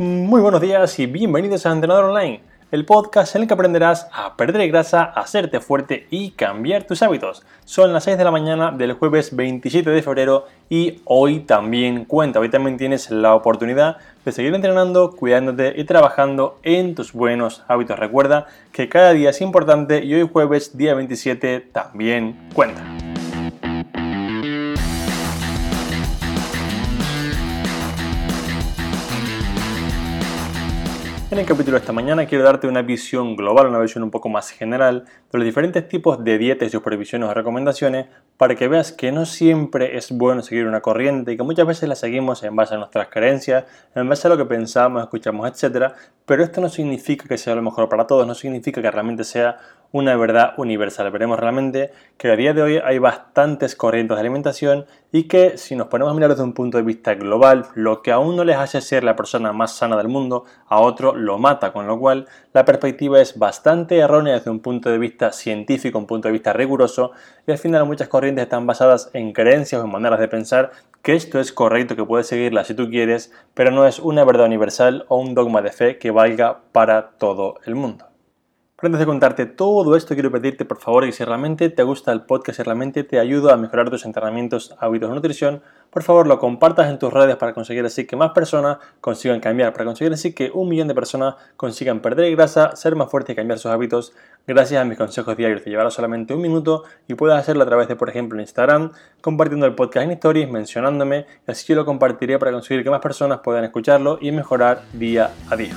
Muy buenos días y bienvenidos a Entrenador Online, el podcast en el que aprenderás a perder grasa, a hacerte fuerte y cambiar tus hábitos. Son las 6 de la mañana del jueves 27 de febrero y hoy también cuenta, hoy también tienes la oportunidad de seguir entrenando, cuidándote y trabajando en tus buenos hábitos. Recuerda que cada día es importante y hoy jueves día 27 también cuenta. En el capítulo de esta mañana quiero darte una visión global, una visión un poco más general de los diferentes tipos de dietas, supervisiones o recomendaciones para que veas que no siempre es bueno seguir una corriente y que muchas veces la seguimos en base a nuestras creencias, en base a lo que pensamos, escuchamos, etc. Pero esto no significa que sea lo mejor para todos, no significa que realmente sea una verdad universal. Veremos realmente que a día de hoy hay bastantes corrientes de alimentación y que si nos ponemos a mirar desde un punto de vista global, lo que a uno les hace ser la persona más sana del mundo, a otro lo mata, con lo cual la perspectiva es bastante errónea desde un punto de vista científico, un punto de vista riguroso, y al final muchas corrientes están basadas en creencias o en maneras de pensar que esto es correcto, que puedes seguirla si tú quieres, pero no es una verdad universal o un dogma de fe que valga para todo el mundo. Pero antes de contarte todo esto, quiero pedirte por favor que si realmente te gusta el podcast, si realmente te ayuda a mejorar tus entrenamientos, hábitos de nutrición, por favor lo compartas en tus redes para conseguir así que más personas consigan cambiar, para conseguir así que un millón de personas consigan perder grasa, ser más fuertes y cambiar sus hábitos gracias a mis consejos diarios. Te llevará solamente un minuto y puedes hacerlo a través de, por ejemplo, Instagram, compartiendo el podcast en stories, mencionándome así yo lo compartiré para conseguir que más personas puedan escucharlo y mejorar día a día.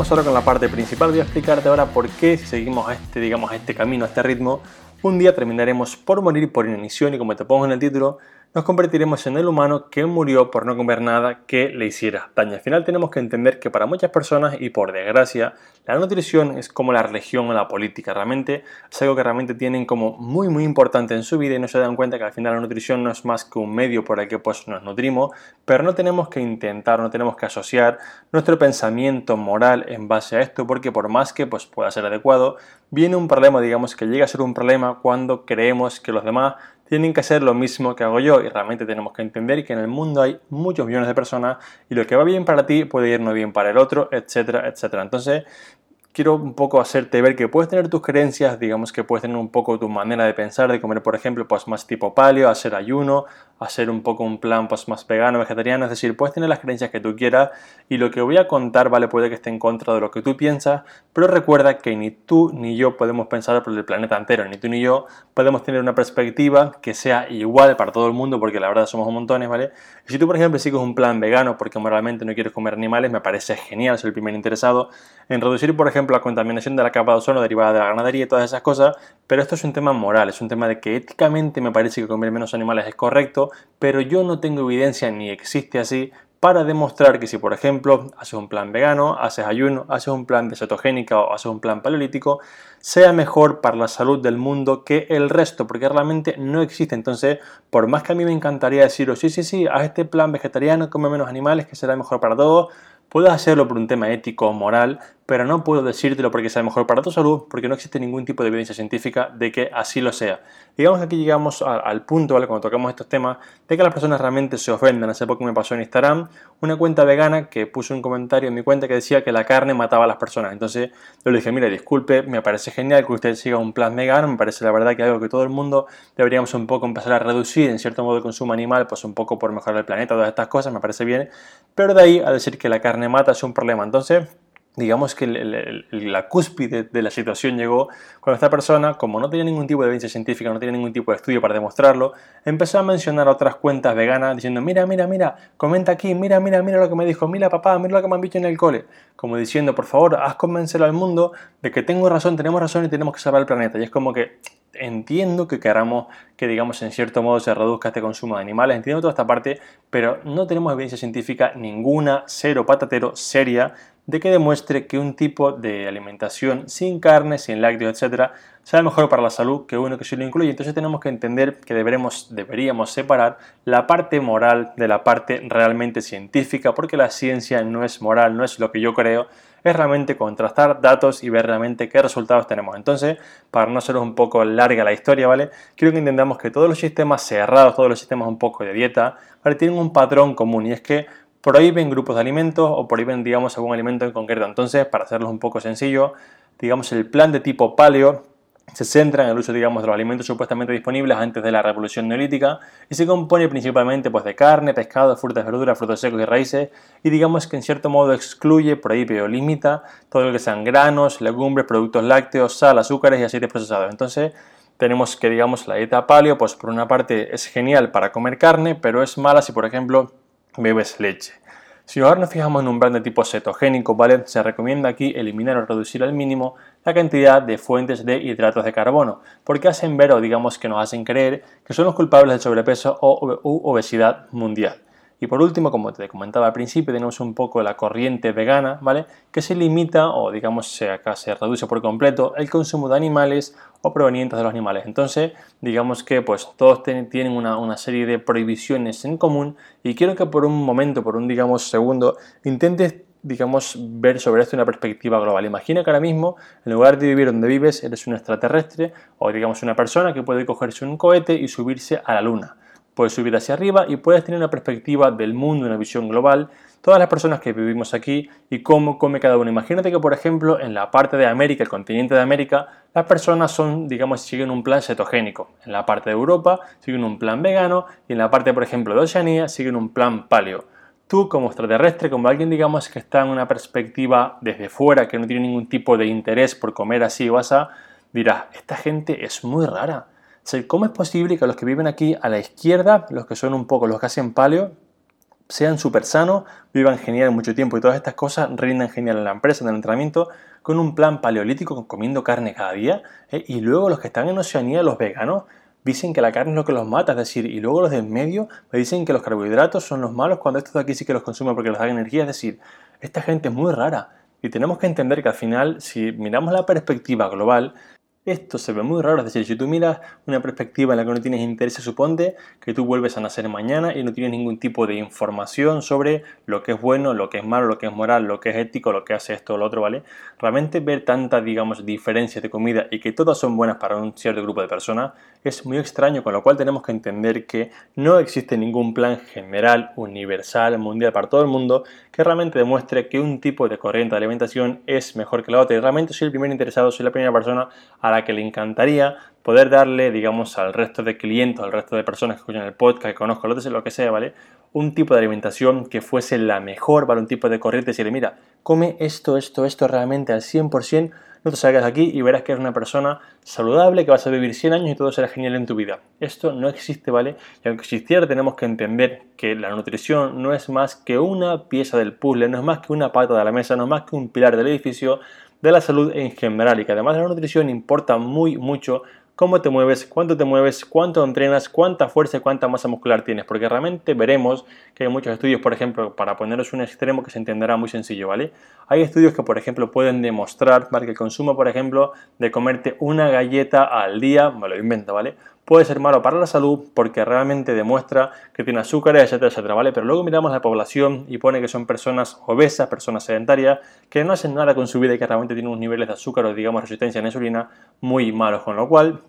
Vamos ahora con la parte principal. Voy a explicarte ahora por qué si seguimos este, digamos, este camino, este ritmo, un día terminaremos por morir por inanición y como te pongo en el título, nos convertiremos en el humano que murió por no comer nada que le hiciera daño. Al final tenemos que entender que para muchas personas, y por desgracia, la nutrición es como la religión o la política. Realmente es algo que realmente tienen como muy muy importante en su vida y no se dan cuenta que al final la nutrición no es más que un medio por el que pues nos nutrimos, pero no tenemos que intentar, no tenemos que asociar nuestro pensamiento moral en base a esto, porque por más que pues pueda ser adecuado, viene un problema, digamos que llega a ser un problema cuando creemos que los demás tienen que hacer lo mismo que hago yo y realmente tenemos que entender que en el mundo hay muchos millones de personas y lo que va bien para ti puede ir no bien para el otro, etcétera, etcétera. Entonces, quiero un poco hacerte ver que puedes tener tus creencias, digamos que puedes tener un poco tu manera de pensar, de comer, por ejemplo, pues más tipo paleo, hacer ayuno, hacer un poco un plan pues más vegano, vegetariano, es decir, puedes tener las creencias que tú quieras y lo que voy a contar, vale, puede que esté en contra de lo que tú piensas, pero recuerda que ni tú ni yo podemos pensar por el planeta entero, ni tú ni yo podemos tener una perspectiva que sea igual para todo el mundo, porque la verdad somos un montones, ¿vale? Y si tú, por ejemplo, sigues un plan vegano porque moralmente no quieres comer animales, me parece genial, soy el primer interesado en reducir, por ejemplo, la contaminación de la capa de ozono derivada de la ganadería y todas esas cosas, pero esto es un tema moral, es un tema de que éticamente me parece que comer menos animales es correcto, pero yo no tengo evidencia ni existe así para demostrar que si por ejemplo haces un plan vegano, haces ayuno, haces un plan de cetogénica o haces un plan paleolítico, sea mejor para la salud del mundo que el resto, porque realmente no existe. Entonces, por más que a mí me encantaría deciros, sí, sí, sí, haz este plan vegetariano, come menos animales, que será mejor para todos, puedo hacerlo por un tema ético o moral, pero no puedo decírtelo porque sea mejor para tu salud, porque no existe ningún tipo de evidencia científica de que así lo sea. Digamos que aquí llegamos al punto, ¿vale? cuando tocamos estos temas, de que las personas realmente se ofenden. Hace poco me pasó en Instagram una cuenta vegana que puso un comentario en mi cuenta que decía que la carne mataba a las personas. Entonces yo le dije, mira, disculpe, me parece genial que usted siga un plan vegano, me parece la verdad que algo que todo el mundo deberíamos un poco empezar a reducir en cierto modo el consumo animal, pues un poco por mejorar el planeta, todas estas cosas, me parece bien, pero de ahí a decir que la carne mata es un problema. Entonces, digamos que la cúspide de la situación llegó cuando esta persona, como no tenía ningún tipo de evidencia científica, no tenía ningún tipo de estudio para demostrarlo, empezó a mencionar otras cuentas veganas diciendo, mira, mira, mira, comenta aquí, mira, mira, mira lo que me dijo, mira papá, mira lo que me han dicho en el cole, como diciendo, por favor, haz convencer al mundo de que tengo razón, tenemos razón y tenemos que salvar el planeta. Y es como que entiendo que queramos que, digamos, en cierto modo se reduzca este consumo de animales, entiendo toda esta parte, pero no tenemos evidencia científica ninguna, cero patatero, seria, de que demuestre que un tipo de alimentación sin carne, sin lácteos, etcétera, sea mejor para la salud que uno que sí lo incluye. Entonces tenemos que entender que deberemos, deberíamos separar la parte moral de la parte realmente científica, porque la ciencia no es moral, no es lo que yo creo, es realmente contrastar datos y ver realmente qué resultados tenemos. Entonces, para no hacer un poco larga la historia, ¿vale? Quiero que entendamos que todos los sistemas cerrados, todos los sistemas un poco de dieta, ¿vale? Tienen un patrón común y es que prohíben grupos de alimentos o prohíben, digamos, algún alimento en concreto. Entonces, para hacerlo un poco sencillo, digamos, el plan de tipo paleo se centra en el uso, digamos, de los alimentos supuestamente disponibles antes de la revolución neolítica y se compone principalmente pues, de carne, pescado, frutas, verduras, frutos secos y raíces y digamos que en cierto modo excluye, prohíbe o limita todo lo que sean granos, legumbres, productos lácteos, sal, azúcares y aceites procesados. Entonces tenemos que, digamos, la dieta paleo, pues por una parte es genial para comer carne, pero es mala si, por ejemplo, bebes leche. Si ahora nos fijamos en un brand de tipo cetogénico, ¿vale? Se recomienda aquí eliminar o reducir al mínimo la cantidad de fuentes de hidratos de carbono, porque hacen ver o digamos que nos hacen creer que son los culpables del sobrepeso o obesidad mundial. Y por último, como te comentaba al principio, tenemos un poco la corriente vegana, ¿vale? Que se limita o digamos se, acá se reduce por completo el consumo de animales o provenientes de los animales. Entonces, digamos que pues todos tienen una, una, serie de prohibiciones en común y quiero que por un momento, por un digamos segundo, intentes digamos, ver sobre esto una perspectiva global. Imagina que ahora mismo, en lugar de vivir donde vives, eres un extraterrestre o digamos una persona que puede cogerse un cohete y subirse a la luna puedes subir hacia arriba y puedes tener una perspectiva del mundo, una visión global, todas las personas que vivimos aquí y cómo come cada uno. Imagínate que, por ejemplo, en la parte de América, el continente de América, las personas son, digamos, siguen un plan cetogénico. En la parte de Europa siguen un plan vegano y en la parte, por ejemplo, de Oceanía siguen un plan paleo. Tú, como extraterrestre, como alguien, digamos, que está en una perspectiva desde fuera, que no tiene ningún tipo de interés por comer así o así, dirás, esta gente es muy rara ¿Cómo es posible que los que viven aquí a la izquierda, los que son un poco los que hacen paleo, sean súper sanos, vivan genial mucho tiempo y todas estas cosas rindan genial en la empresa, en el entrenamiento, con un plan paleolítico, comiendo carne cada día, ¿eh? y luego los que están en Oceanía, los veganos, dicen que la carne es lo que los mata, es decir, y luego los de en medio me dicen que los carbohidratos son los malos cuando estos de aquí sí que los consumen porque les dan energía, es decir, esta gente es muy rara. Y tenemos que entender que al final, si miramos la perspectiva global, esto se ve muy raro, es decir, si tú miras una perspectiva en la que no tienes interés, se supone que tú vuelves a nacer mañana y no tienes ningún tipo de información sobre lo que es bueno, lo que es malo, lo que es moral, lo que es ético, lo que hace esto o lo otro, ¿vale? Realmente ver tantas, digamos, diferencias de comida y que todas son buenas para un cierto grupo de personas es muy extraño, con lo cual tenemos que entender que no existe ningún plan general, universal, mundial para todo el mundo que realmente demuestre que un tipo de corriente de alimentación es mejor que la otra. Y realmente soy el primer interesado, soy la primera persona a la que le encantaría poder darle, digamos, al resto de clientes, al resto de personas que escuchan el podcast, que conozco, lo que sea, ¿vale? Un tipo de alimentación que fuese la mejor, ¿vale? Un tipo de corriente, decirle, mira, come esto, esto, esto realmente al 100%, no te salgas de aquí y verás que eres una persona saludable, que vas a vivir 100 años y todo será genial en tu vida. Esto no existe, ¿vale? Y aunque existiera, tenemos que entender que la nutrición no es más que una pieza del puzzle, no es más que una pata de la mesa, no es más que un pilar del edificio de la salud en general y que además de la nutrición importa muy mucho cómo te mueves, cuánto te mueves, cuánto entrenas, cuánta fuerza y cuánta masa muscular tienes, porque realmente veremos que hay muchos estudios, por ejemplo, para poneros un extremo que se entenderá muy sencillo, ¿vale? Hay estudios que, por ejemplo, pueden demostrar que el consumo, por ejemplo, de comerte una galleta al día, me lo invento, ¿vale? Puede ser malo para la salud porque realmente demuestra que tiene azúcares, etcétera, etcétera, ¿vale? Pero luego miramos la población y pone que son personas obesas, personas sedentarias, que no hacen nada con su vida y que realmente tienen unos niveles de azúcar o, digamos, resistencia a la insulina muy malos, con lo cual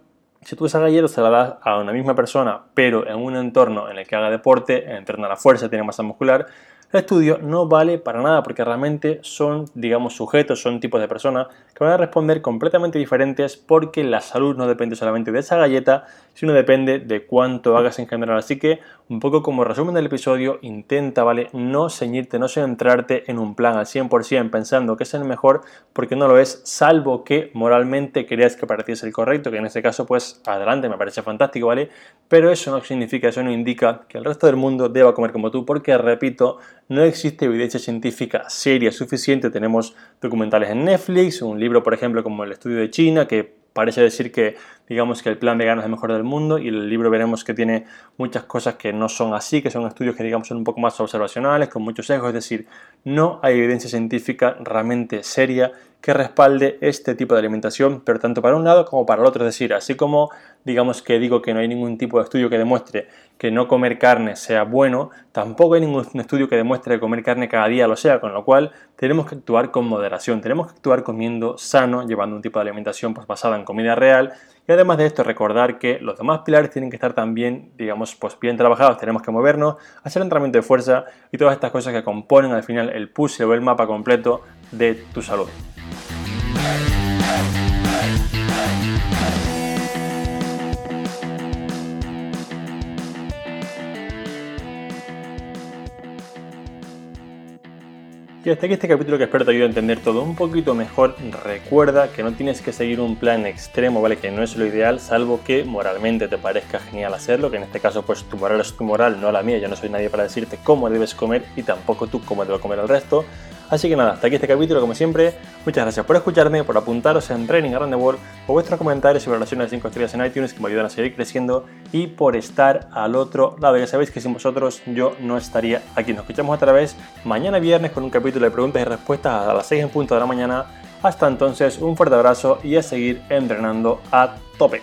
si tú esa galleta se la das a una misma persona, pero en un entorno en el que haga deporte, entrena la fuerza, tiene masa muscular, el estudio no vale para nada porque realmente son, digamos, sujetos, son tipos de personas que van a responder completamente diferentes porque la salud no depende solamente de esa galleta, sino depende de cuánto hagas en general. Así que, un poco como resumen del episodio, intenta, ¿vale? No ceñirte, no centrarte en un plan al 100% pensando que es el mejor porque no lo es, salvo que moralmente creas que es el correcto, que en este caso, pues adelante, me parece fantástico, ¿vale? Pero eso no significa, eso no indica que el resto del mundo deba comer como tú, porque, repito, no existe evidencia científica seria suficiente. Tenemos documentales en Netflix, un libro, por ejemplo, como El estudio de China, que parece decir que digamos que el plan vegano es el mejor del mundo y el libro veremos que tiene muchas cosas que no son así, que son estudios que digamos son un poco más observacionales, con muchos sesgos, es decir, no hay evidencia científica realmente seria que respalde este tipo de alimentación, pero tanto para un lado como para el otro, es decir, así como digamos que digo que no hay ningún tipo de estudio que demuestre que no comer carne sea bueno, tampoco hay ningún estudio que demuestre que comer carne cada día lo sea, con lo cual tenemos que actuar con moderación, tenemos que actuar comiendo sano, llevando un tipo de alimentación pues, basada en comida real y además de esto recordar que los demás pilares tienen que estar también, digamos, pues bien trabajados, tenemos que movernos, hacer entrenamiento de fuerza y todas estas cosas que componen al final el puzzle o el mapa completo de tu salud. Y hasta aquí este capítulo que espero te ayude a entender todo un poquito mejor. Recuerda que no tienes que seguir un plan extremo, ¿vale? Que no es lo ideal, salvo que moralmente te parezca genial hacerlo, que en este caso pues tu moral es tu moral, no la mía. Yo no soy nadie para decirte cómo debes comer y tampoco tú cómo debes comer el resto. Así que nada, hasta aquí este capítulo, como siempre. Muchas gracias por escucharme, por apuntaros en Training Around the World, por vuestros comentarios y valoraciones de 5 estrellas en iTunes que me ayudan a seguir creciendo y por estar al otro lado. Ya sabéis que sin vosotros yo no estaría aquí. Nos escuchamos otra vez mañana viernes con un capítulo de preguntas y respuestas a las 6 en punto de la mañana. Hasta entonces, un fuerte abrazo y a seguir entrenando a tope.